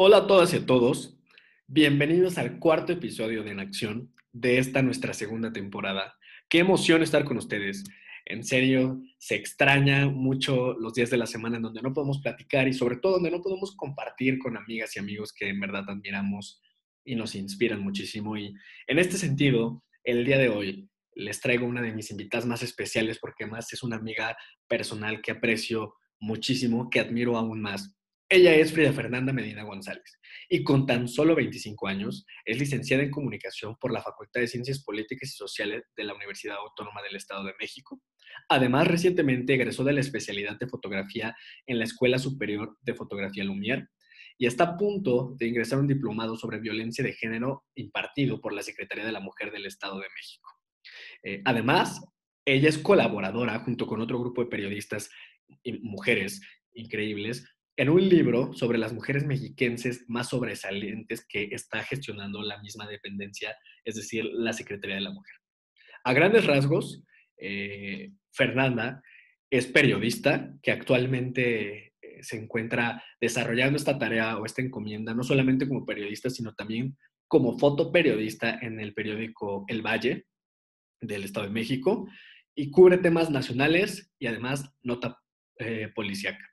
Hola a todas y a todos. Bienvenidos al cuarto episodio de En Acción de esta nuestra segunda temporada. Qué emoción estar con ustedes. En serio, se extraña mucho los días de la semana en donde no podemos platicar y sobre todo donde no podemos compartir con amigas y amigos que en verdad admiramos y nos inspiran muchísimo. Y en este sentido, el día de hoy les traigo una de mis invitadas más especiales porque más es una amiga personal que aprecio muchísimo, que admiro aún más ella es Frida Fernanda Medina González y con tan solo 25 años es licenciada en comunicación por la Facultad de Ciencias Políticas y Sociales de la Universidad Autónoma del Estado de México. Además, recientemente egresó de la especialidad de fotografía en la Escuela Superior de Fotografía Lumière y está a punto de ingresar un diplomado sobre violencia de género impartido por la Secretaría de la Mujer del Estado de México. Eh, además, ella es colaboradora junto con otro grupo de periodistas y mujeres increíbles en un libro sobre las mujeres mexiquenses más sobresalientes que está gestionando la misma dependencia, es decir, la Secretaría de la Mujer. A grandes rasgos, eh, Fernanda es periodista que actualmente eh, se encuentra desarrollando esta tarea o esta encomienda, no solamente como periodista, sino también como fotoperiodista en el periódico El Valle del Estado de México y cubre temas nacionales y además nota eh, policíaca.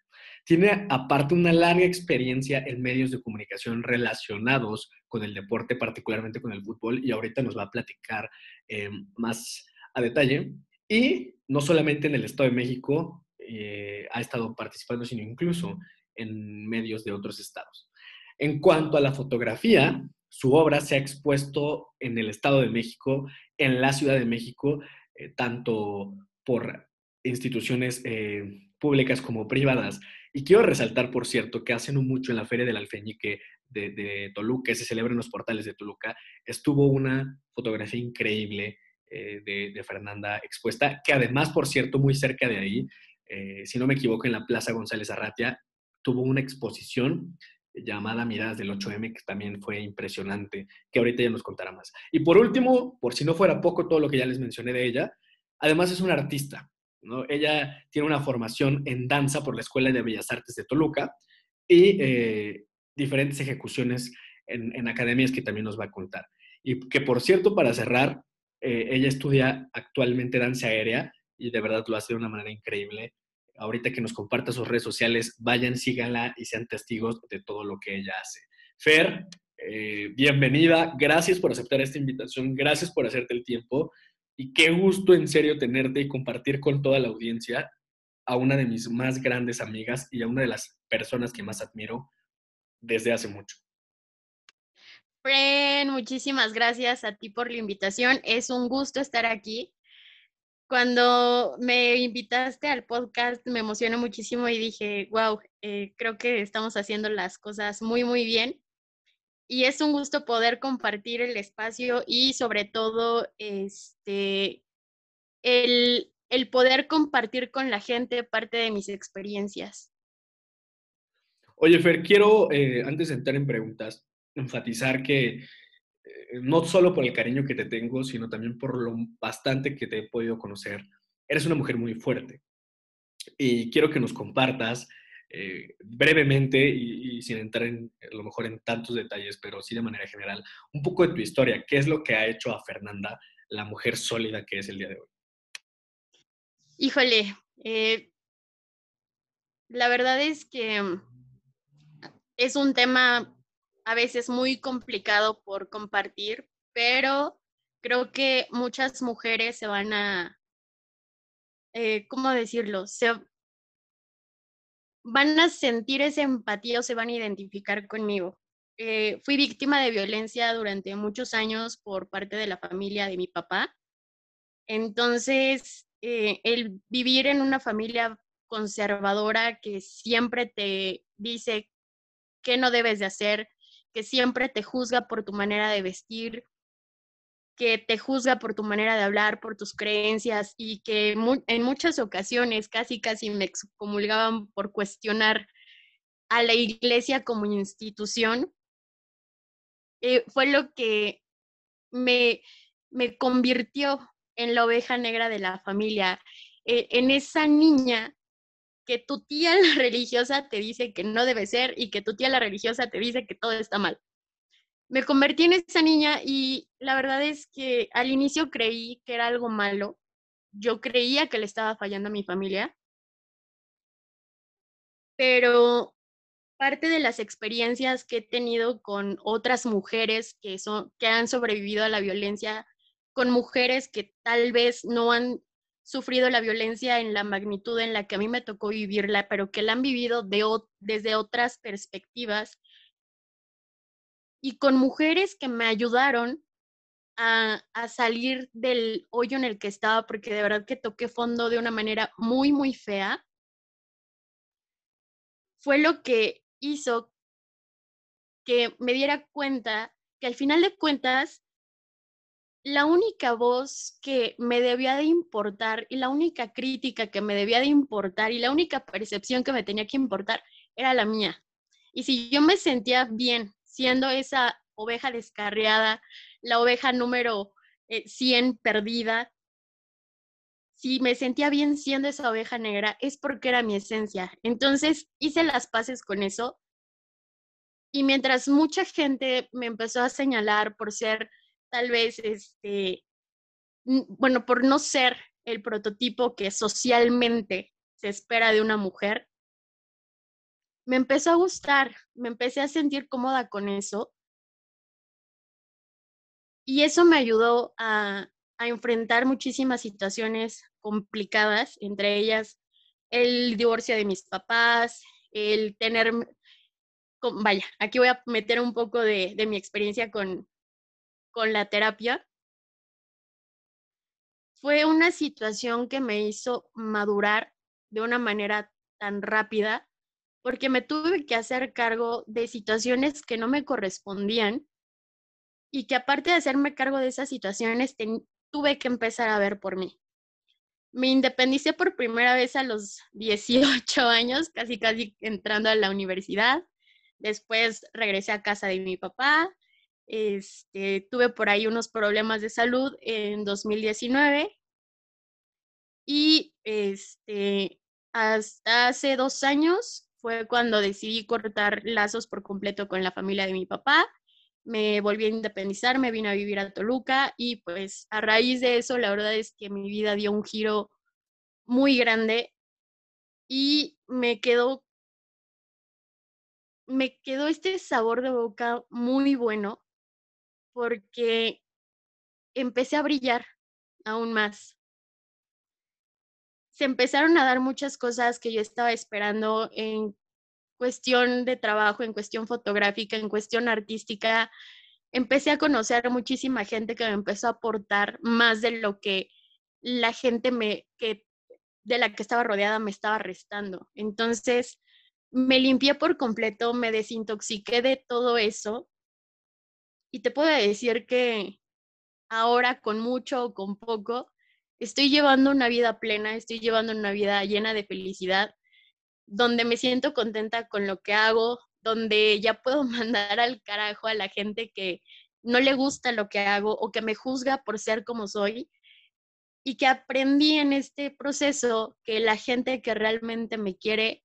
Tiene aparte una larga experiencia en medios de comunicación relacionados con el deporte, particularmente con el fútbol, y ahorita nos va a platicar eh, más a detalle. Y no solamente en el Estado de México eh, ha estado participando, sino incluso en medios de otros estados. En cuanto a la fotografía, su obra se ha expuesto en el Estado de México, en la Ciudad de México, eh, tanto por instituciones públicas como privadas. Y quiero resaltar, por cierto, que hace no mucho en la Feria del Alfeñique de, Toluca, que se celebra en los portales de Toluca, estuvo una fotografía increíble eh, de, Fernanda expuesta, que además, por cierto, muy cerca de ahí, eh, si no me equivoco, en la Plaza González Arratia, tuvo una exposición llamada Miradas del 8M, que también fue impresionante, que ahorita ya nos contará más. Y por último, por si no fuera poco todo lo que ya les mencioné de ella, además es una artista, ella tiene una formación en danza por la Escuela de Bellas Artes de Toluca y eh, diferentes ejecuciones en, academias que también nos va a contar. Y que, por cierto, para cerrar, eh, ella estudia actualmente danza aérea y de verdad lo hace de una manera increíble. Ahorita que nos comparta sus redes sociales, vayan, síganla y sean testigos de todo lo que ella hace. Fer, eh, bienvenida. Gracias por aceptar esta invitación. Gracias por hacerte el tiempo. Y qué gusto en serio tenerte y compartir con toda la audiencia a una de mis más grandes amigas y a una de las personas que más admiro desde hace mucho. Fren, muchísimas gracias a ti por la invitación. Es un gusto estar aquí. Cuando me invitaste al podcast me emocioné muchísimo y dije, wow, eh, creo que estamos haciendo las cosas muy, muy bien y es un gusto poder compartir el espacio y sobre todo este, el, poder compartir con la gente parte de mis experiencias. Oye, Fer, quiero, eh, antes de entrar en preguntas, enfatizar que eh, no solo por el cariño que te tengo, sino también por lo bastante que te he podido conocer, eres una mujer muy fuerte. Y quiero que nos compartas eh, brevemente y, sin entrar en, a lo mejor en tantos detalles, pero sí de manera general, un poco de tu historia. ¿Qué es lo que ha hecho a Fernanda la mujer sólida que es el día de hoy? Híjole, eh, la verdad es que mm, es un tema a veces muy complicado por compartir, pero creo que muchas mujeres se van a, eh, ¿cómo decirlo? Se, van a sentir esa empatía o se van a identificar conmigo. Eh, fui víctima de violencia durante muchos años por parte de la familia de mi papá. Entonces, eh, el vivir en una familia conservadora que siempre te dice qué no debes de hacer, que siempre te juzga por tu manera de vestir, que te juzga por tu manera de hablar, por tus creencias y que en muchas ocasiones casi casi me excomulgaban por cuestionar a la iglesia como institución, eh, fue lo que me, me convirtió en la oveja negra de la familia, eh, en esa niña que tu tía la religiosa te dice que no debe ser y que tu tía la religiosa te dice que todo está mal. Me convertí en esa niña y la verdad es que al inicio creí que era algo malo. Yo creía que le estaba fallando a mi familia. Pero parte de las experiencias que he tenido con otras mujeres que, son, que han sobrevivido a la violencia, con mujeres que tal vez no han sufrido la violencia en la magnitud en la que a mí me tocó vivirla, pero que la han vivido de, desde otras perspectivas, y con mujeres que me ayudaron a, a, salir del hoyo en el que estaba, porque de verdad que toqué fondo de una manera muy, muy fea, fue lo que hizo que me diera cuenta que al final de cuentas, la única voz que me debía de importar y la única crítica que me debía de importar y la única percepción que me tenía que importar era la mía. Y si yo me sentía bien siendo esa oveja descarriada, la oveja número 100 eh, perdida, si me sentía bien siendo esa oveja negra, es porque era mi esencia. Entonces hice las paces con eso. Y mientras mucha gente me empezó a señalar por ser tal vez, este, bueno, por no ser el prototipo que socialmente se espera de una mujer, me empezó a gustar, me empecé a sentir cómoda con eso. Y eso me ayudó a, a enfrentar muchísimas situaciones complicadas, entre ellas el divorcio de mis papás, el tener, vaya, aquí voy a meter un poco de, de mi experiencia con, con la terapia. Fue una situación que me hizo madurar de una manera tan rápida porque me tuve que hacer cargo de situaciones que no me correspondían y que aparte de hacerme cargo de esas situaciones, tuve que empezar a ver por mí. Me independicé por primera vez a los 18 años, casi casi entrando a la universidad. Después regresé a casa de mi papá. Este, tuve por ahí unos problemas de salud en 2019 y este, hasta hace dos años fue cuando decidí cortar lazos por completo con la familia de mi papá me volví a independizar, me vine a vivir a Toluca y pues a raíz de eso la verdad es que mi vida dio un giro muy grande y me quedó me quedó este sabor de boca muy bueno porque empecé a brillar aún más. Se empezaron a dar muchas cosas que yo estaba esperando en cuestión de trabajo, en cuestión fotográfica, en cuestión artística, empecé a conocer a muchísima gente que me empezó a aportar más de lo que la gente me, que, de la que estaba rodeada me estaba restando. Entonces, me limpié por completo, me desintoxiqué de todo eso y te puedo decir que ahora con mucho o con poco, estoy llevando una vida plena, estoy llevando una vida llena de felicidad donde me siento contenta con lo que hago, donde ya puedo mandar al carajo a la gente que no le gusta lo que hago o que me juzga por ser como soy y que aprendí en este proceso que la gente que realmente me quiere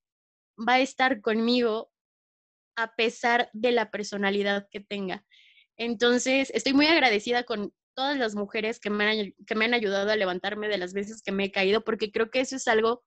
va a estar conmigo a pesar de la personalidad que tenga. Entonces, estoy muy agradecida con todas las mujeres que me han, que me han ayudado a levantarme de las veces que me he caído, porque creo que eso es algo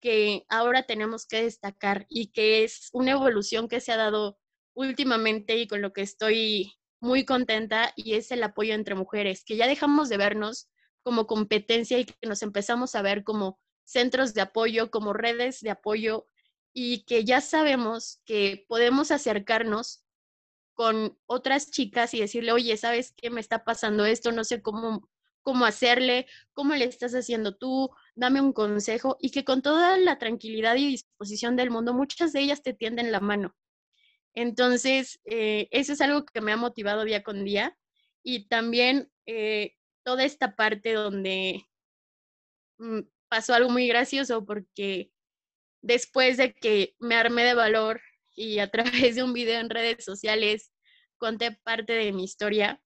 que ahora tenemos que destacar y que es una evolución que se ha dado últimamente y con lo que estoy muy contenta y es el apoyo entre mujeres, que ya dejamos de vernos como competencia y que nos empezamos a ver como centros de apoyo, como redes de apoyo y que ya sabemos que podemos acercarnos con otras chicas y decirle, oye, ¿sabes qué me está pasando esto? No sé cómo cómo hacerle, cómo le estás haciendo tú, dame un consejo y que con toda la tranquilidad y disposición del mundo, muchas de ellas te tienden la mano. Entonces, eh, eso es algo que me ha motivado día con día y también eh, toda esta parte donde mm, pasó algo muy gracioso porque después de que me armé de valor y a través de un video en redes sociales conté parte de mi historia,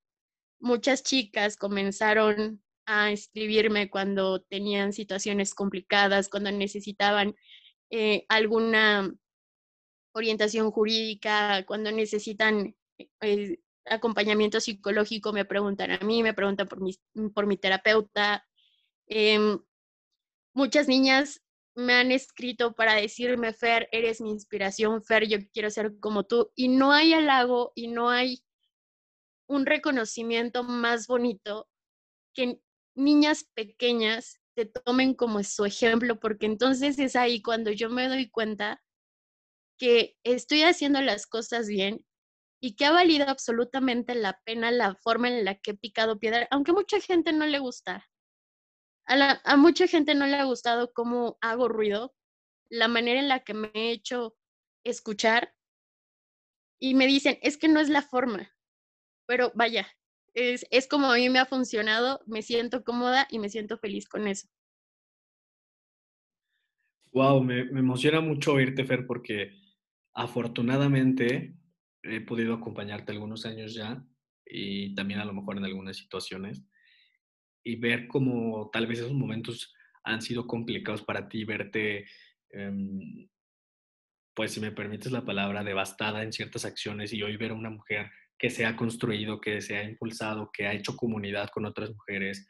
muchas chicas comenzaron a escribirme cuando tenían situaciones complicadas, cuando necesitaban eh, alguna orientación jurídica, cuando necesitan eh, acompañamiento psicológico, me preguntan a mí, me preguntan por mi, por mi terapeuta. Em, muchas niñas me han escrito para decirme, Fer, eres mi inspiración, Fer, yo quiero ser como tú. Y no hay halago y no hay un reconocimiento más bonito que niñas pequeñas te tomen como su ejemplo, porque entonces es ahí cuando yo me doy cuenta que estoy haciendo las cosas bien y que ha valido absolutamente la pena la forma en la que he picado piedra, aunque mucha gente no le gusta. A, mucha gente no le ha gustado cómo hago ruido, la manera en la que me he hecho escuchar y me dicen, es que no es la forma, pero vaya, es, es como a mí me ha funcionado, me siento cómoda y me siento feliz con eso. Wow, me, me, emociona mucho oírte, Fer, porque afortunadamente he podido acompañarte algunos años ya y también a lo mejor en algunas situaciones y ver cómo tal vez esos momentos han sido complicados para ti, verte, eh, pues si me permites la palabra, devastada en ciertas acciones y hoy ver a una mujer que se ha construido, que se ha impulsado, que ha hecho comunidad con otras mujeres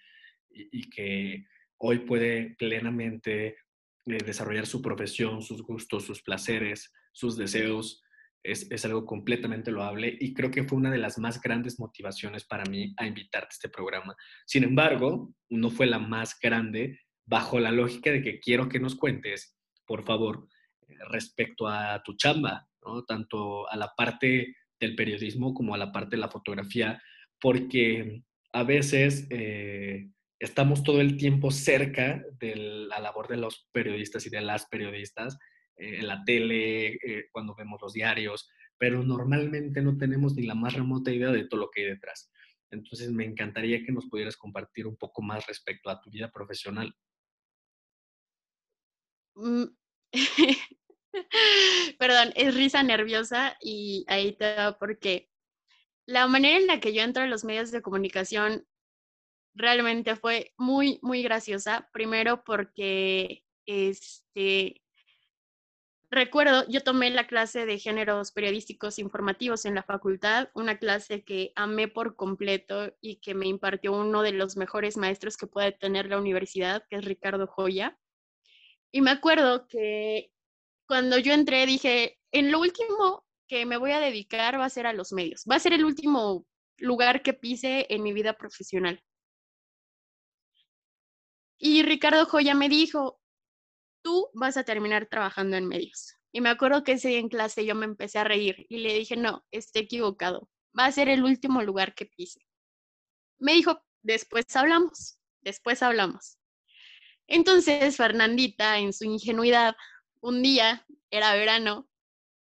y, que hoy puede plenamente eh, desarrollar su profesión, sus gustos, sus placeres, sus deseos, es, es, algo completamente loable y creo que fue una de las más grandes motivaciones para mí a invitarte a este programa. Sin embargo, no fue la más grande bajo la lógica de que quiero que nos cuentes, por favor, respecto a tu chamba, ¿no? tanto a la parte del periodismo como a la parte de la fotografía, porque a veces eh, estamos todo el tiempo cerca de la labor de los periodistas y de las periodistas, eh, en la tele, eh, cuando vemos los diarios, pero normalmente no tenemos ni la más remota idea de todo lo que hay detrás. Entonces me encantaría que nos pudieras compartir un poco más respecto a tu vida profesional. Mm. Perdón, es risa nerviosa y ahí te va porque la manera en la que yo entro en los medios de comunicación realmente fue muy, muy graciosa. Primero porque, este, recuerdo, yo tomé la clase de géneros periodísticos informativos en la facultad, una clase que amé por completo y que me impartió uno de los mejores maestros que puede tener la universidad, que es Ricardo Joya. Y me acuerdo que cuando yo entré dije, en lo último que me voy a dedicar va a ser a los medios, va a ser el último lugar que pise en mi vida profesional. Y Ricardo Joya me dijo, tú vas a terminar trabajando en medios. Y me acuerdo que ese día en clase yo me empecé a reír y le dije, no, estoy equivocado, va a ser el último lugar que pise. Me dijo, después hablamos, después hablamos. Entonces Fernandita, en su ingenuidad, un día, era verano,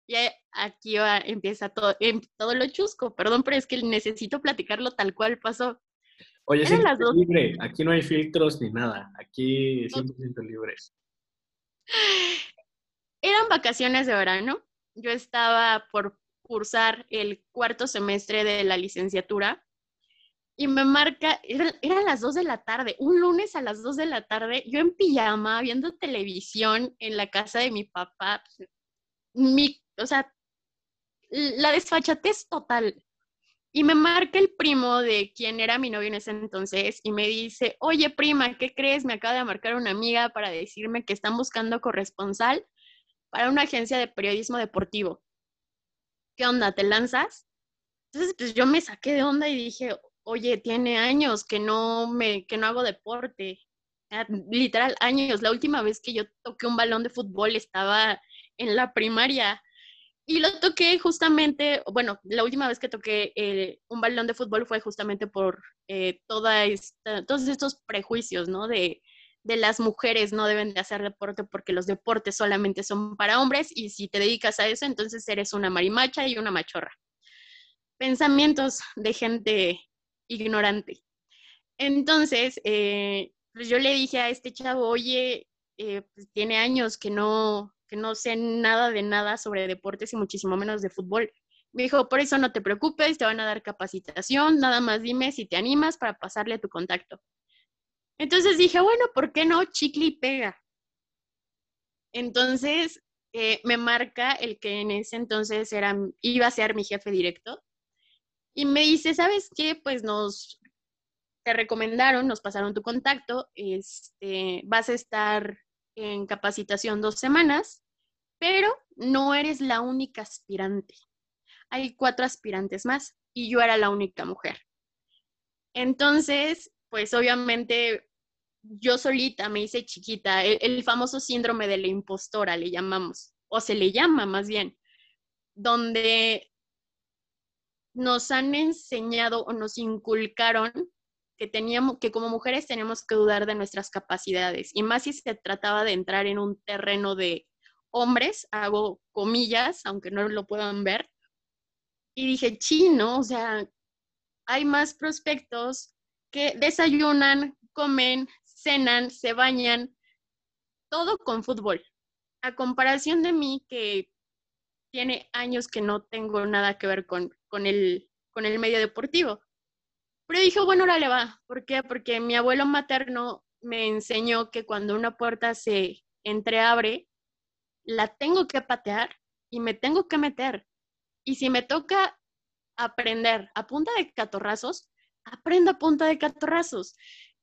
y aquí empieza todo, em, todo lo chusco, perdón, pero es que necesito platicarlo tal cual pasó. Oye, sí, libre, aquí no hay filtros ni nada, aquí 100% libre. Eran vacaciones de verano, yo estaba por cursar el cuarto semestre de la licenciatura y me marca, eran era las 2 de la tarde, un lunes a las 2 de la tarde, yo en pijama, viendo televisión en la casa de mi papá, mi, o sea, la desfachatez total. Y me marca el primo de quien era mi novio en ese entonces y me dice, oye prima, ¿qué crees? Me acaba de marcar una amiga para decirme que están buscando corresponsal para una agencia de periodismo deportivo. ¿Qué onda? ¿Te lanzas? Entonces, pues yo me saqué de onda y dije, oye, tiene años que no me, que no hago deporte. Literal, años. La última vez que yo toqué un balón de fútbol estaba en la primaria. Y lo toqué justamente, bueno, la última vez que toqué eh, un balón de fútbol fue justamente por eh, toda esta, todos estos prejuicios, ¿no? De, de las mujeres no deben de hacer deporte porque los deportes solamente son para hombres y si te dedicas a eso, entonces eres una marimacha y una machorra. Pensamientos de gente ignorante. Entonces, eh, pues yo le dije a este chavo, oye, eh, pues tiene años que no, que no sé nada de nada sobre deportes y muchísimo menos de fútbol. Me dijo, por eso no te preocupes, te van a dar capacitación, nada más dime si te animas para pasarle tu contacto. Entonces dije, bueno, ¿por qué no? Chicle y pega. Entonces, eh, me marca el que en ese entonces era, iba a ser mi jefe directo y me dice, ¿sabes qué? Pues nos te recomendaron, nos pasaron tu contacto, este, vas a estar en capacitación dos semanas, pero no eres la única aspirante. Hay cuatro aspirantes más y yo era la única mujer. Entonces, pues obviamente yo solita me hice chiquita, el, famoso síndrome de la impostora le llamamos, o se le llama más bien, donde nos han enseñado o nos inculcaron que teníamos que como mujeres tenemos que dudar de nuestras capacidades y más si se trataba de entrar en un terreno de hombres, hago comillas, aunque no lo puedan ver. Y dije, chino, o sea, hay más prospectos que desayunan, comen, cenan, se bañan, todo con fútbol. A comparación de mí, que tiene años que no tengo nada que ver con, con, el, con el medio deportivo. Pero dije, bueno, ahora le va. ¿Por qué? Porque mi abuelo materno me enseñó que cuando una puerta se entreabre, la tengo que patear y me tengo que meter. Y si me toca aprender a punta de catorrazos, aprendo a punta de catorrazos.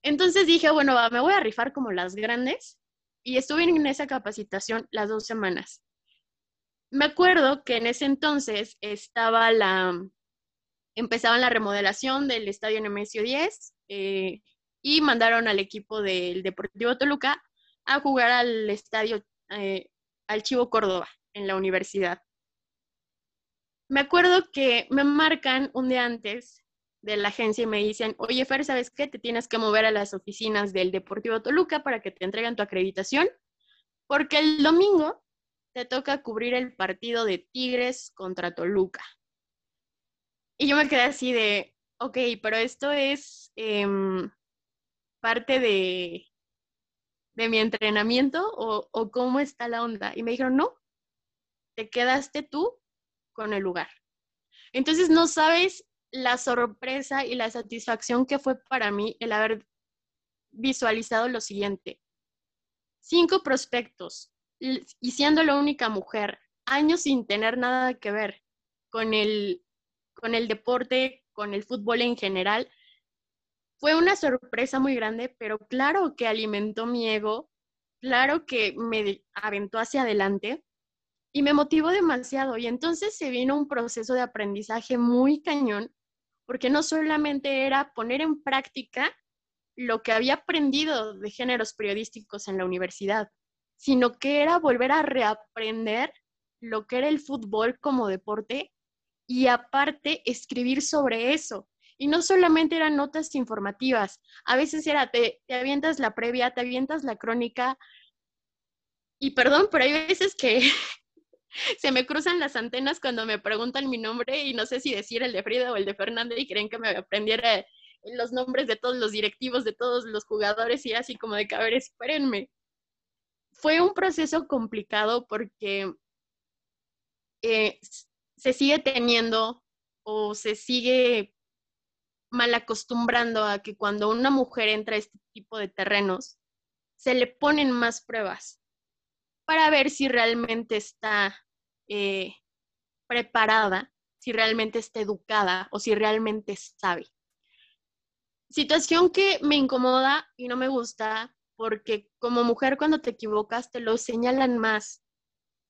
Entonces dije, bueno, me voy a rifar como las grandes y estuve en esa capacitación las dos semanas. Me acuerdo que en ese entonces estaba la, empezaba la remodelación del estadio Nemesio 10 eh, y mandaron al equipo del Deportivo Toluca a jugar al estadio, eh, al Chivo Córdoba, en la universidad. Me acuerdo que me marcan un día antes de la agencia y me dicen, oye Fer, ¿sabes qué? Te tienes que mover a las oficinas del Deportivo Toluca para que te entreguen tu acreditación, porque el domingo te toca cubrir el partido de Tigres contra Toluca. Y yo me quedé así de, ok, pero esto es em, parte de, de mi entrenamiento o, o cómo está la onda. Y me dijeron, no, te quedaste tú con el lugar. Entonces no sabes la sorpresa y la satisfacción que fue para mí el haber visualizado lo siguiente. Cinco prospectos y siendo la única mujer, años sin tener nada que ver con el, con el deporte, con el fútbol en general, fue una sorpresa muy grande, pero claro que alimentó mi ego, claro que me aventó hacia adelante y me motivó demasiado. Y entonces se vino un proceso de aprendizaje muy cañón, porque no solamente era poner en práctica lo que había aprendido de géneros periodísticos en la universidad, sino que era volver a reaprender lo que era el fútbol como deporte y aparte escribir sobre eso. Y no solamente eran notas informativas, a veces era, te, te avientas la previa, te avientas la crónica, y perdón, pero hay veces que se me cruzan las antenas cuando me preguntan mi nombre y no sé si decir el de Frida o el de Fernández y creen que me aprendiera los nombres de todos los directivos, de todos los jugadores y así como de que, a ver, espérenme. Fue un proceso complicado porque eh, se sigue teniendo o se sigue mal acostumbrando a que cuando una mujer entra a este tipo de terrenos, se le ponen más pruebas para ver si realmente está eh, preparada, si realmente está educada o si realmente sabe. Situación que me incomoda y no me gusta porque como mujer cuando te equivocas te lo señalan más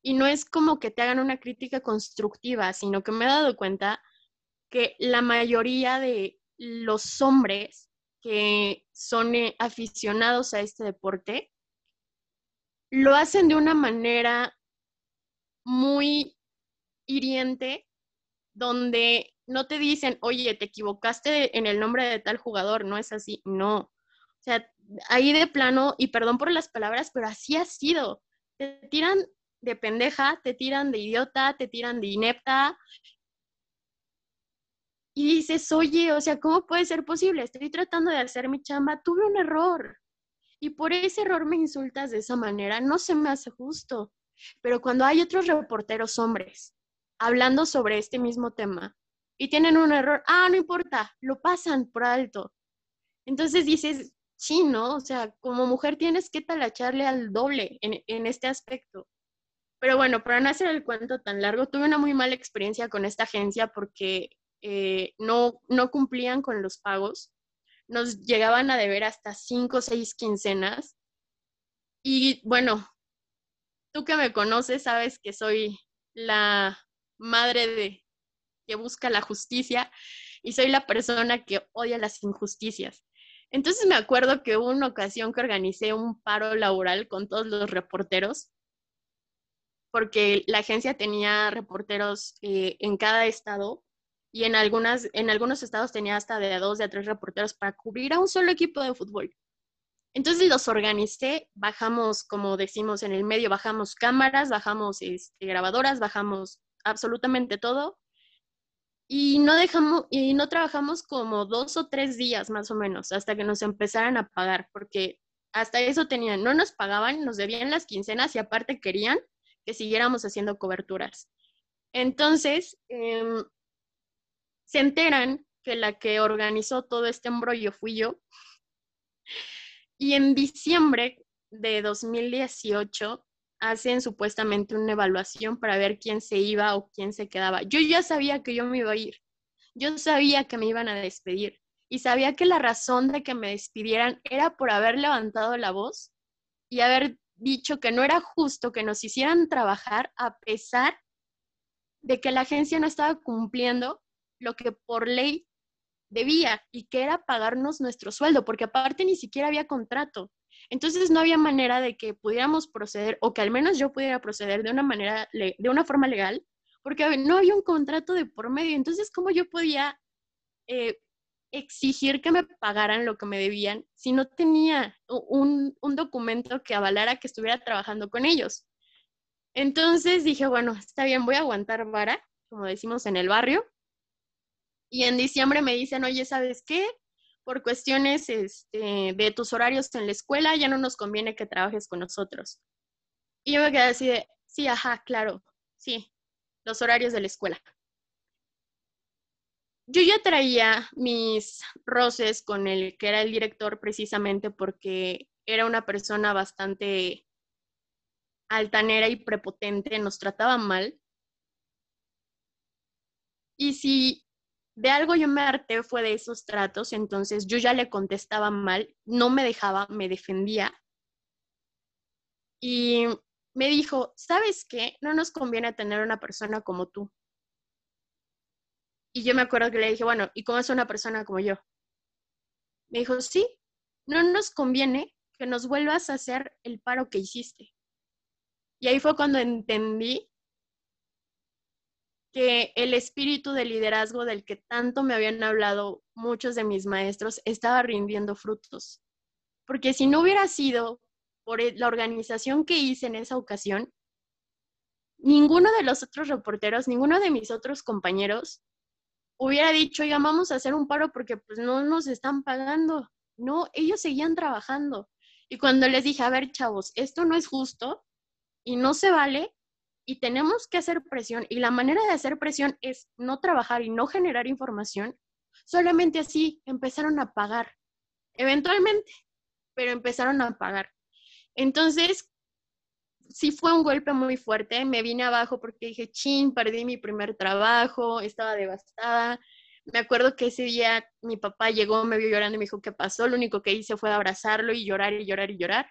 y no es como que te hagan una crítica constructiva, sino que me he dado cuenta que la mayoría de los hombres que son eh, aficionados a este deporte lo hacen de una manera muy hiriente donde no te dicen, oye, te equivocaste en el nombre de tal jugador, no es así, no. O sea, ahí de plano, y perdón por las palabras, pero así ha sido. Te tiran de pendeja, te tiran de idiota, te tiran de inepta. Y dices, oye, o sea, ¿cómo puede ser posible? Estoy tratando de hacer mi chamba, tuve un error. Y por ese error me insultas de esa manera, no se me hace justo. Pero cuando hay otros reporteros hombres hablando sobre este mismo tema y tienen un error, ah, no importa, lo pasan por alto. Entonces dices, sí, ¿no? O sea, como mujer tienes que talacharle al doble en, en este aspecto. Pero bueno, para no hacer el cuento tan largo, tuve una muy mala experiencia con esta agencia porque eh, no, no cumplían con los pagos. Nos llegaban a deber hasta cinco o seis quincenas. Y bueno, tú que me conoces sabes que soy la madre de que busca la justicia y soy la persona que odia las injusticias. Entonces me acuerdo que hubo una ocasión que organicé un paro laboral con todos los reporteros, porque la agencia tenía reporteros eh, en cada estado y en, algunas, en algunos estados tenía hasta de dos, de a tres reporteros para cubrir a un solo equipo de fútbol. Entonces los organicé, bajamos, como decimos en el medio, bajamos cámaras, bajamos este, grabadoras, bajamos absolutamente todo y no dejamos y no trabajamos como dos o tres días más o menos hasta que nos empezaran a pagar porque hasta eso tenían no nos pagaban nos debían las quincenas y aparte querían que siguiéramos haciendo coberturas entonces em, se enteran que la que organizó todo este embrollo fui yo y en diciembre de 2018 hacen supuestamente una evaluación para ver quién se iba o quién se quedaba. Yo ya sabía que yo me iba a ir. Yo sabía que me iban a despedir y sabía que la razón de que me despidieran era por haber levantado la voz y haber dicho que no era justo que nos hicieran trabajar a pesar de que la agencia no estaba cumpliendo lo que por ley debía y que era pagarnos nuestro sueldo, porque aparte ni siquiera había contrato. Entonces no había manera de que pudiéramos proceder o que al menos yo pudiera proceder de una manera, de una forma legal, porque no había un contrato de por medio. Entonces, ¿cómo yo podía eh, exigir que me pagaran lo que me debían si no tenía un, un documento que avalara que estuviera trabajando con ellos? Entonces dije, bueno, está bien, voy a aguantar vara, como decimos en el barrio. Y en diciembre me dicen, oye, ¿sabes qué? por cuestiones este, de tus horarios en la escuela, ya no nos conviene que trabajes con nosotros. Y yo me quedé así de, sí, ajá, claro, sí, los horarios de la escuela. Yo ya traía mis roces con el que era el director precisamente porque era una persona bastante altanera y prepotente, nos trataba mal. Y si de algo yo me harté fue de esos tratos, entonces yo ya le contestaba mal, no me dejaba, me defendía. Y me dijo, ¿sabes qué? No nos conviene tener una persona como tú. Y yo me acuerdo que le dije, bueno, ¿y cómo es una persona como yo? Me dijo, sí, no nos conviene que nos vuelvas a hacer el paro que hiciste. Y ahí fue cuando entendí que el espíritu de liderazgo del que tanto me habían hablado muchos de mis maestros estaba rindiendo frutos. Porque si no hubiera sido por e, la organización que hice en esa ocasión, ninguno de los otros reporteros, ninguno de mis otros compañeros hubiera dicho, oiga, vamos a hacer un paro porque pues no nos están pagando. No, ellos seguían trabajando. Y cuando les dije, a ver, chavos, esto no es justo y no se vale, y tenemos que hacer presión y la manera de hacer presión es no trabajar y no generar información, solamente así empezaron a pagar, eventualmente, pero empezaron a pagar. Entonces, sí fue un golpe muy fuerte, me vine abajo porque dije, chin, perdí mi primer trabajo, estaba devastada. Me acuerdo que ese día mi papá llegó, me vio llorando y me dijo, ¿qué pasó? Lo único que hice fue abrazarlo y llorar y llorar y llorar.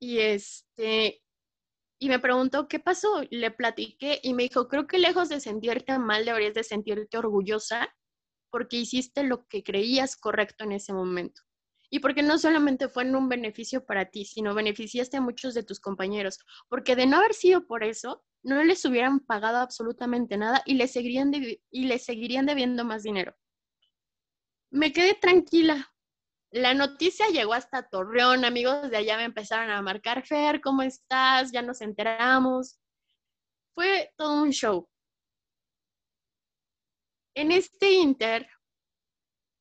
Y este, y me preguntó qué pasó. Le platiqué y me dijo, creo que lejos de sentirte mal, deberías de sentirte orgullosa porque hiciste lo que creías correcto en ese momento. Y porque no solamente fue un beneficio para ti, sino beneficiaste a muchos de tus compañeros. Porque de no haber sido por eso, no les hubieran pagado absolutamente nada y les seguirían, y les seguirían debiendo más dinero. Me quedé tranquila la noticia llegó hasta Torreón, amigos de allá me empezaron a marcar, Fer, ¿cómo estás? Ya nos enteramos. Fue todo un show. En este inter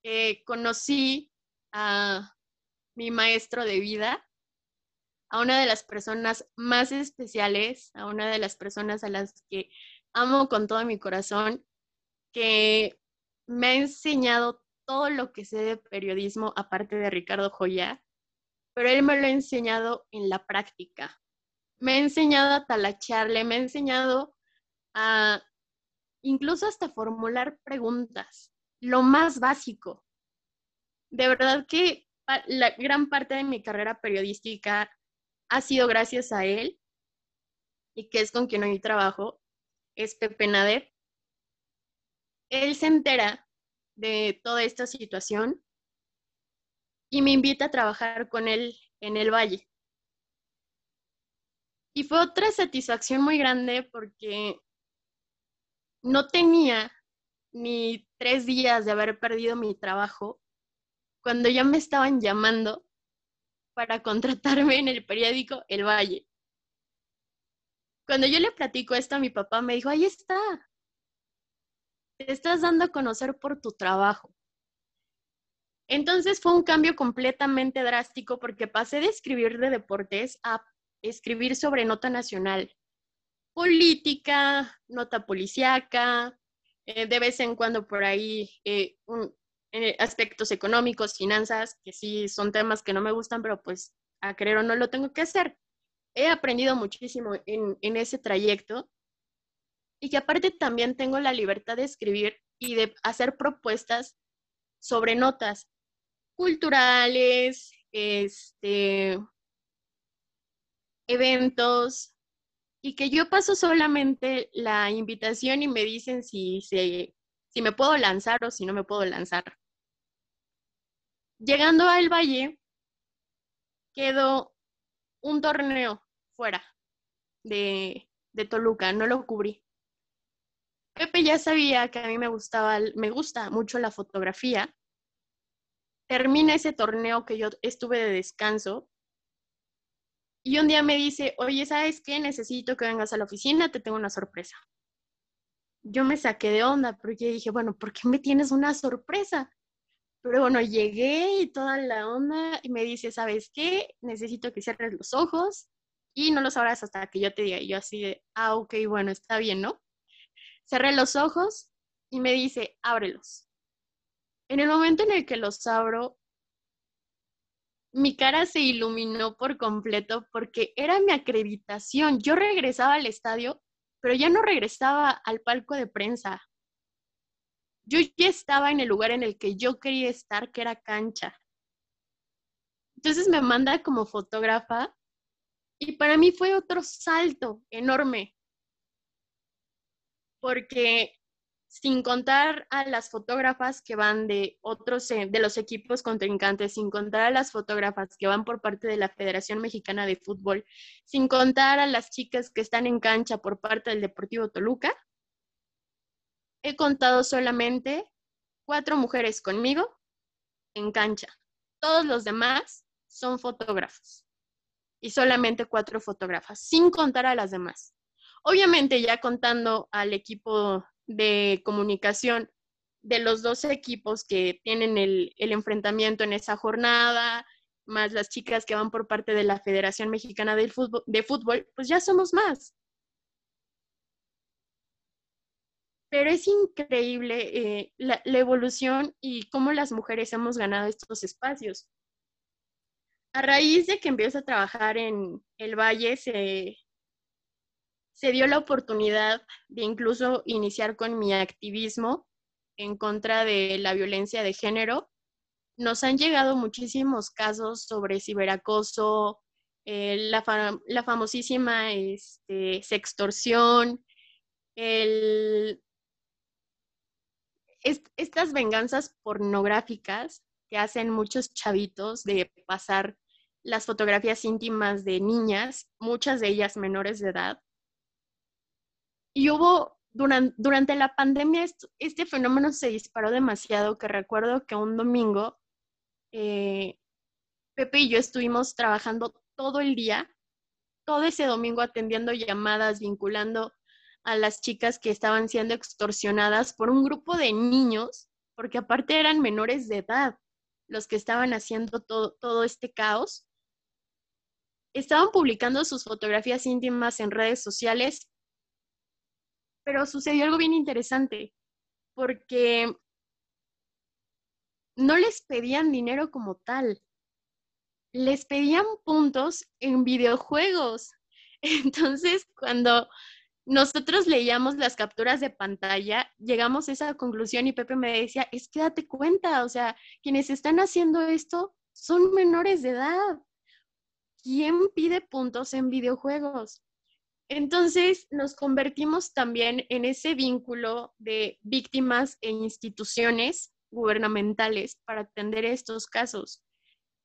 eh, conocí a mi maestro de vida, a una de las personas más especiales, a una de las personas a las que amo con todo mi corazón, que me ha enseñado todo lo que sé de periodismo, aparte de Ricardo Joya, pero él me lo ha enseñado en la práctica. Me ha enseñado a talacharle, me ha enseñado a incluso hasta formular preguntas, lo más básico. De verdad que la gran parte de mi carrera periodística ha sido gracias a él y que es con quien hoy trabajo, es Pepe Nader. Él se entera de toda esta situación y me invita a trabajar con él en el valle. Y fue otra satisfacción muy grande porque no tenía ni tres días de haber perdido mi trabajo cuando ya me estaban llamando para contratarme en el periódico El Valle. Cuando yo le platico esto a mi papá, me dijo, ahí está, te estás dando a conocer por tu trabajo. Entonces fue un cambio completamente drástico porque pasé de escribir de deportes a escribir sobre nota nacional, política, nota policiaca, eh, de vez en cuando por ahí eh, eh, aspectos económicos, finanzas, que sí son temas que no me gustan, pero pues a creer o no lo tengo que hacer. He aprendido muchísimo en, en ese trayecto y que aparte también tengo la libertad de escribir y de hacer propuestas sobre notas culturales, este, eventos, y que yo paso solamente la invitación y me dicen si, si, si me puedo lanzar o si no me puedo lanzar. Llegando al valle, quedó un torneo fuera de, de Toluca, no lo cubrí. Pepe ya sabía que a mí me gustaba, me gusta mucho la fotografía termina ese torneo que yo estuve de descanso y un día me dice, oye, ¿sabes qué? Necesito que vengas a la oficina, te tengo una sorpresa. Yo me saqué de onda porque dije, bueno, ¿por qué me tienes una sorpresa? Pero bueno, llegué y toda la onda y me dice, ¿sabes qué? Necesito que cierres los ojos y no los abras hasta que yo te diga. Y yo así de, ah, ok, bueno, está bien, ¿no? Cerré los ojos y me dice, ábrelos. En el momento en el que los abro, mi cara se iluminó por completo porque era mi acreditación. Yo regresaba al estadio, pero ya no regresaba al palco de prensa. Yo ya estaba en el lugar en el que yo quería estar, que era cancha. Entonces me manda como fotógrafa y para mí fue otro salto enorme, porque sin contar a las fotógrafas que van de otros, eh, de los equipos contrincantes, sin contar a las fotógrafas que van por parte de la Federación Mexicana de Fútbol, sin contar a las chicas que están en cancha por parte del Deportivo Toluca, he contado solamente cuatro mujeres conmigo en cancha. Todos los demás son fotógrafos y solamente cuatro fotógrafas, sin contar a las demás. Obviamente ya contando al equipo de comunicación de los dos equipos que tienen el, enfrentamiento en esa jornada, más las chicas que van por parte de la Federación Mexicana de Fútbol, pues ya somos más. Pero es increíble eh, la, evolución y cómo las mujeres hemos ganado estos espacios. A raíz de que empiezo a trabajar en el Valle, se, se dio la oportunidad de incluso iniciar con mi activismo en contra de la violencia de género. Nos han llegado muchísimos casos sobre ciberacoso, eh, la, famosísima este, sextorsión, estas venganzas pornográficas que hacen muchos chavitos de pasar las fotografías íntimas de niñas, muchas de ellas menores de edad, y hubo, durante, durante la pandemia, este fenómeno se disparó demasiado, que recuerdo que un domingo, eh, Pepe y yo estuvimos trabajando todo el día, todo ese domingo atendiendo llamadas, vinculando a las chicas que estaban siendo extorsionadas por un grupo de niños, porque aparte eran menores de edad los que estaban haciendo todo, todo este caos. Estaban publicando sus fotografías íntimas en redes sociales pero sucedió algo bien interesante, porque no les pedían dinero como tal, les pedían puntos en videojuegos. Entonces, cuando nosotros leíamos las capturas de pantalla, llegamos a esa conclusión y Pepe me decía, es que date cuenta, o sea, quienes están haciendo esto son menores de edad. ¿Quién pide puntos en videojuegos? Entonces nos convertimos también en ese vínculo de víctimas e instituciones gubernamentales para atender estos casos.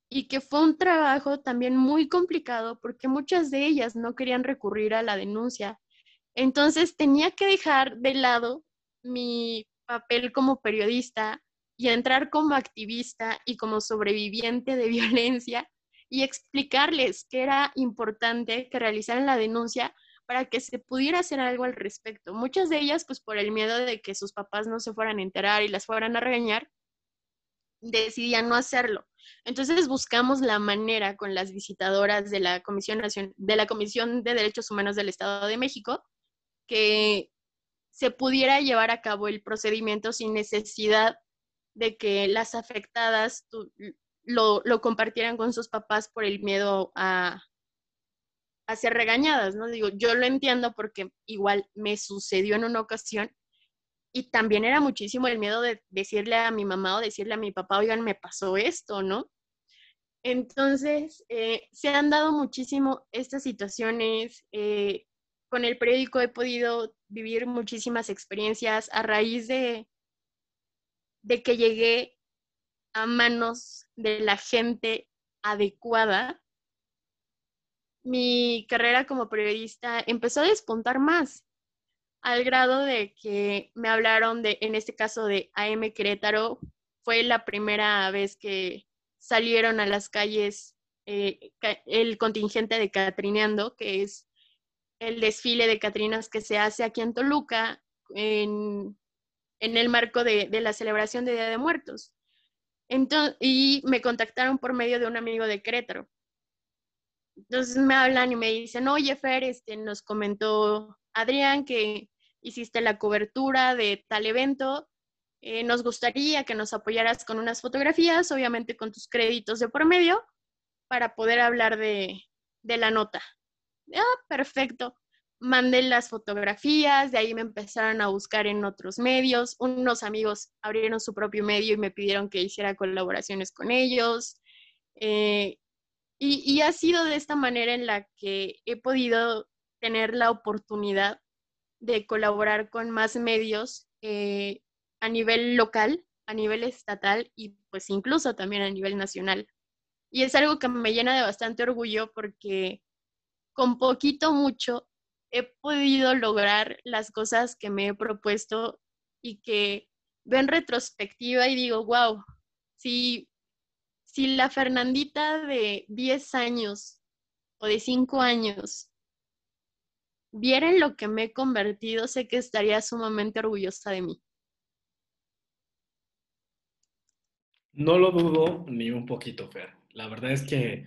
Y que fue un trabajo también muy complicado porque muchas de ellas no querían recurrir a la denuncia. Entonces tenía que dejar de lado mi papel como periodista y entrar como activista y como sobreviviente de violencia y explicarles que era importante que realizaran la denuncia para que se pudiera hacer algo al respecto. Muchas de ellas, pues por el miedo de que sus papás no se fueran a enterar y las fueran a regañar, decidían no hacerlo. Entonces buscamos la manera con las visitadoras de la Comisión, de, la Comisión de Derechos Humanos del Estado de México que se pudiera llevar a cabo el procedimiento sin necesidad de que las afectadas lo, lo compartieran con sus papás por el miedo a, a regañadas, ¿no? Digo, yo lo entiendo porque igual me sucedió en una ocasión y también era muchísimo el miedo de decirle a mi mamá o decirle a mi papá, oigan, me pasó esto, ¿no? Entonces, eh, se han dado muchísimo estas situaciones. Eh, con el periódico he podido vivir muchísimas experiencias a raíz de, de que llegué a manos de la gente adecuada mi carrera como periodista empezó a despuntar más, al grado de que me hablaron de, en este caso de AM Querétaro, fue la primera vez que salieron a las calles eh, el contingente de Catrineando, que es el desfile de Catrinas que se hace aquí en Toluca en, el marco de, la celebración de Día de Muertos. Entonces, y me contactaron por medio de un amigo de Querétaro. Entonces me hablan y me dicen, oye, Fer, este, nos comentó Adrián que hiciste la cobertura de tal evento. Eh, nos gustaría que nos apoyaras con unas fotografías, obviamente con tus créditos de por medio, para poder hablar de, de la nota. Ah, perfecto. Mandé las fotografías, de ahí me empezaron a buscar en otros medios. Unos amigos abrieron su propio medio y me pidieron que hiciera colaboraciones con ellos. Eh, y, ha sido de esta manera en la que he podido tener la oportunidad de colaborar con más medios eh, a nivel local, a nivel estatal y pues incluso también a nivel nacional. Y es algo que me llena de bastante orgullo porque con poquito mucho he podido lograr las cosas que me he propuesto y que ven retrospectiva y digo, wow, si si la Fernandita de 10 años o de 5 años viera en lo que me he convertido, sé que estaría sumamente orgullosa de mí. No lo dudo ni un poquito, Fer. La verdad es que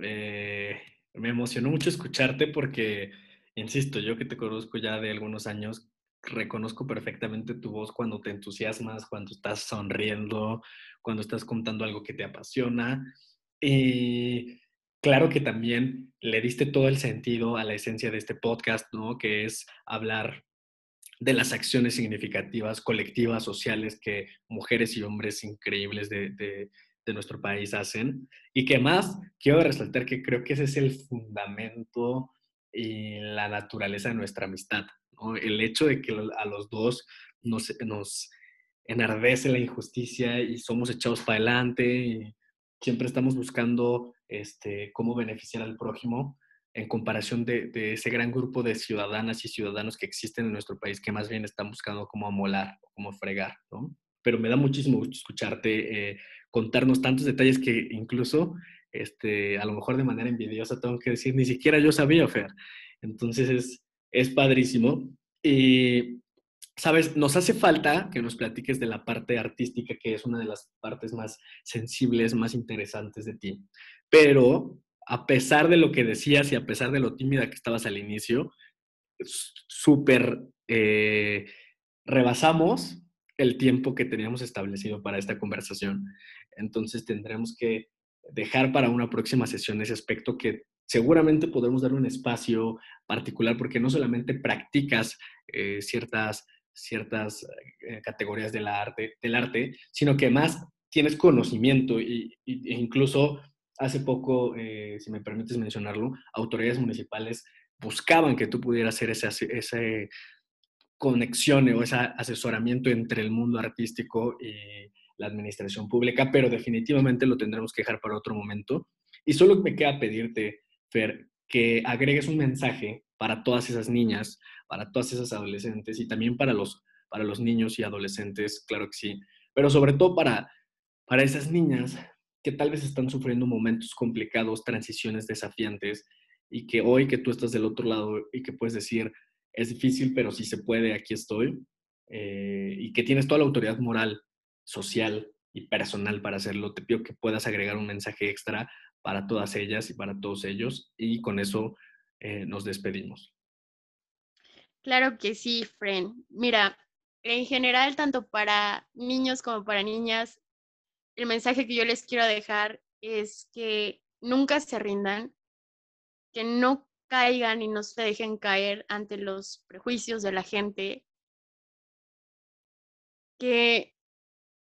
eh, me emocionó mucho escucharte porque, insisto, yo que te conozco ya de algunos años, reconozco perfectamente tu voz cuando te entusiasmas, cuando estás sonriendo, cuando estás contando algo que te apasiona. Y claro que también le diste todo el sentido a la esencia de este podcast, ¿no? Que es hablar de las acciones significativas, colectivas, sociales que mujeres y hombres increíbles de, nuestro país hacen. Y que más, quiero resaltar que creo que ese es el fundamento y la naturaleza de nuestra amistad. El hecho de que a los dos nos, nos enardece la injusticia y somos echados para adelante y siempre estamos buscando este, cómo beneficiar al prójimo en comparación de, ese gran grupo de ciudadanas y ciudadanos que existen en nuestro país que más bien están buscando cómo amolar o cómo fregar, ¿no? Pero me da muchísimo gusto escucharte, eh, contarnos tantos detalles que incluso, este, a lo mejor de manera envidiosa tengo que decir, ni siquiera yo sabía, Fer. Entonces es, es padrísimo. Y, sabes, nos hace falta que nos platiques de la parte artística, que es una de las partes más sensibles, más interesantes de ti. Pero a pesar de lo que decías y a pesar de lo tímida que estabas al inicio, súper eh, rebasamos el tiempo que teníamos establecido para esta conversación. Entonces tendremos que dejar para una próxima sesión ese aspecto que seguramente podremos dar un espacio particular porque no solamente practicas eh, ciertas, ciertas eh, categorías del arte, del arte, sino que más tienes conocimiento y, e incluso hace poco, eh, si me permites mencionarlo, autoridades municipales buscaban que tú pudieras hacer ese, ese conexión o ese asesoramiento entre el mundo artístico y la administración pública, pero definitivamente lo tendremos que dejar para otro momento. Y solo me queda pedirte, Fer, que agregues un mensaje para todas esas niñas, para todas esas adolescentes y también para los, para los niños y adolescentes, claro que sí, pero sobre todo para, para esas niñas que tal vez están sufriendo momentos complicados, transiciones desafiantes y que hoy que tú estás del otro lado y que puedes decir, es difícil, pero si se puede, aquí estoy, eh, y que tienes toda la autoridad moral, social y personal para hacerlo, te pido que puedas agregar un mensaje extra para todas ellas y para todos ellos, y con eso eh, nos despedimos. Claro que sí, Fren. Mira, en general, tanto para niños como para niñas, el mensaje que yo les quiero dejar es que nunca se rindan, que no caigan y no se dejen caer ante los prejuicios de la gente, que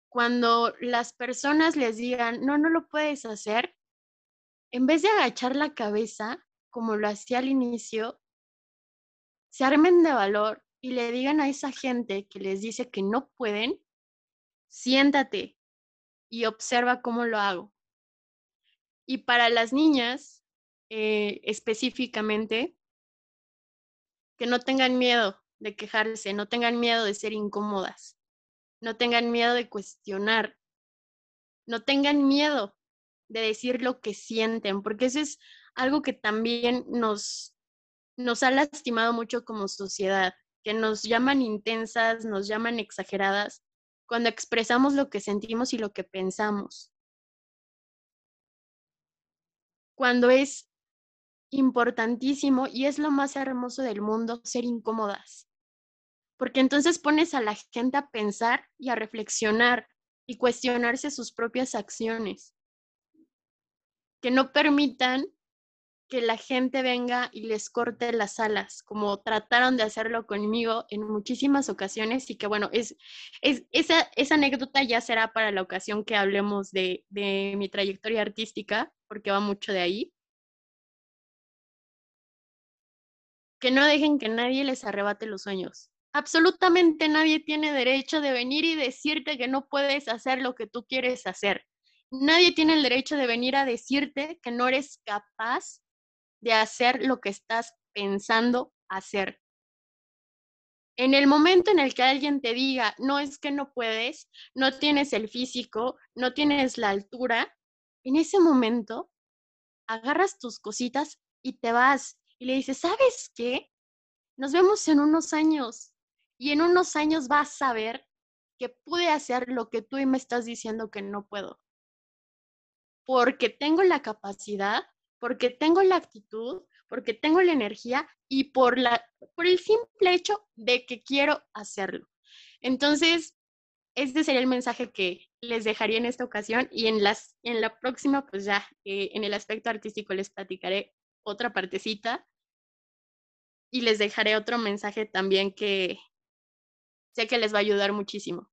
cuando las personas les digan, no, no lo puedes hacer, en vez de agachar la cabeza, como lo hacía al inicio, se armen de valor y le digan a esa gente que les dice que no pueden, siéntate y observa cómo lo hago. Y para las niñas, eh, específicamente, que no tengan miedo de quejarse, no tengan miedo de ser incómodas, no tengan miedo de cuestionar, no tengan miedo de decir lo que sienten, porque eso es algo que también nos, nos ha lastimado mucho como sociedad, que nos llaman intensas, nos llaman exageradas, cuando expresamos lo que sentimos y lo que pensamos. Cuando es importantísimo y es lo más hermoso del mundo ser incómodas. Porque entonces pones a la gente a pensar y a reflexionar y cuestionarse sus propias acciones. Que no permitan que la gente venga y les corte las alas, como trataron de hacerlo conmigo en muchísimas ocasiones y que bueno, es, es esa, esa anécdota ya será para la ocasión que hablemos de, de mi trayectoria artística, porque va mucho de ahí. que no dejen que nadie les arrebate los sueños. Absolutamente nadie tiene derecho de venir y decirte que no puedes hacer lo que tú quieres hacer. Nadie tiene el derecho de venir a decirte que no eres capaz de hacer lo que estás pensando hacer. En el momento en el que alguien te diga, no es que no puedes, no tienes el físico, no tienes la altura, en ese momento agarras tus cositas y te vas y le dice, ¿sabes qué? Nos vemos en unos años y en unos años vas a ver que pude hacer lo que tú me estás diciendo que no puedo. Porque tengo la capacidad, porque tengo la actitud, porque tengo la energía y por, la, por el simple hecho de que quiero hacerlo. Entonces, este sería el mensaje que les dejaría en esta ocasión y en, las, en la próxima, pues ya, eh, en el aspecto artístico les platicaré otra partecita y les dejaré otro mensaje también que sé que les va a ayudar muchísimo.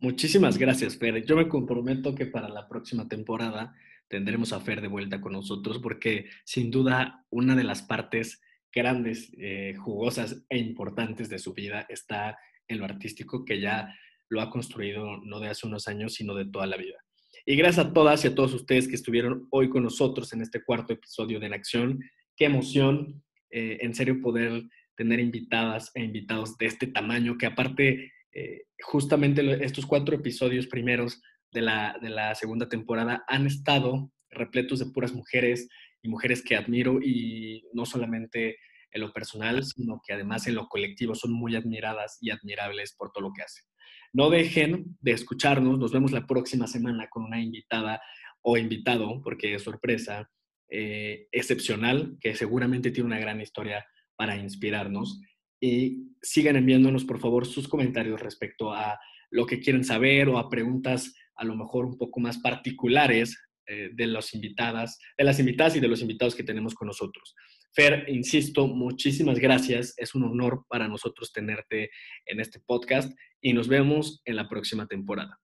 Muchísimas gracias, Fer. Yo me comprometo que para la próxima temporada tendremos a Fer de vuelta con nosotros porque sin duda una de las partes grandes, eh, jugosas e importantes de su vida está en lo artístico que ya lo ha construido no de hace unos años, sino de toda la vida. Y gracias a todas y a todos ustedes que estuvieron hoy con nosotros en este cuarto episodio de En Acción. Qué emoción, eh, en serio, poder tener invitadas e invitados de este tamaño, que aparte, eh, justamente estos cuatro episodios primeros de la, de la segunda temporada han estado repletos de puras mujeres y mujeres que admiro y no solamente en lo personal, sino que además en lo colectivo son muy admiradas y admirables por todo lo que hacen. No dejen de escucharnos. Nos vemos la próxima semana con una invitada o invitado, porque es sorpresa, eh, excepcional, que seguramente tiene una gran historia para inspirarnos. Y sigan enviándonos por favor sus comentarios respecto a lo que quieren saber o a preguntas a lo mejor un poco más particulares eh, de las invitadas, de las invitadas y de los invitados que tenemos con nosotros. Fer, insisto, muchísimas gracias. Es un honor para nosotros tenerte en este podcast y nos vemos en la próxima temporada.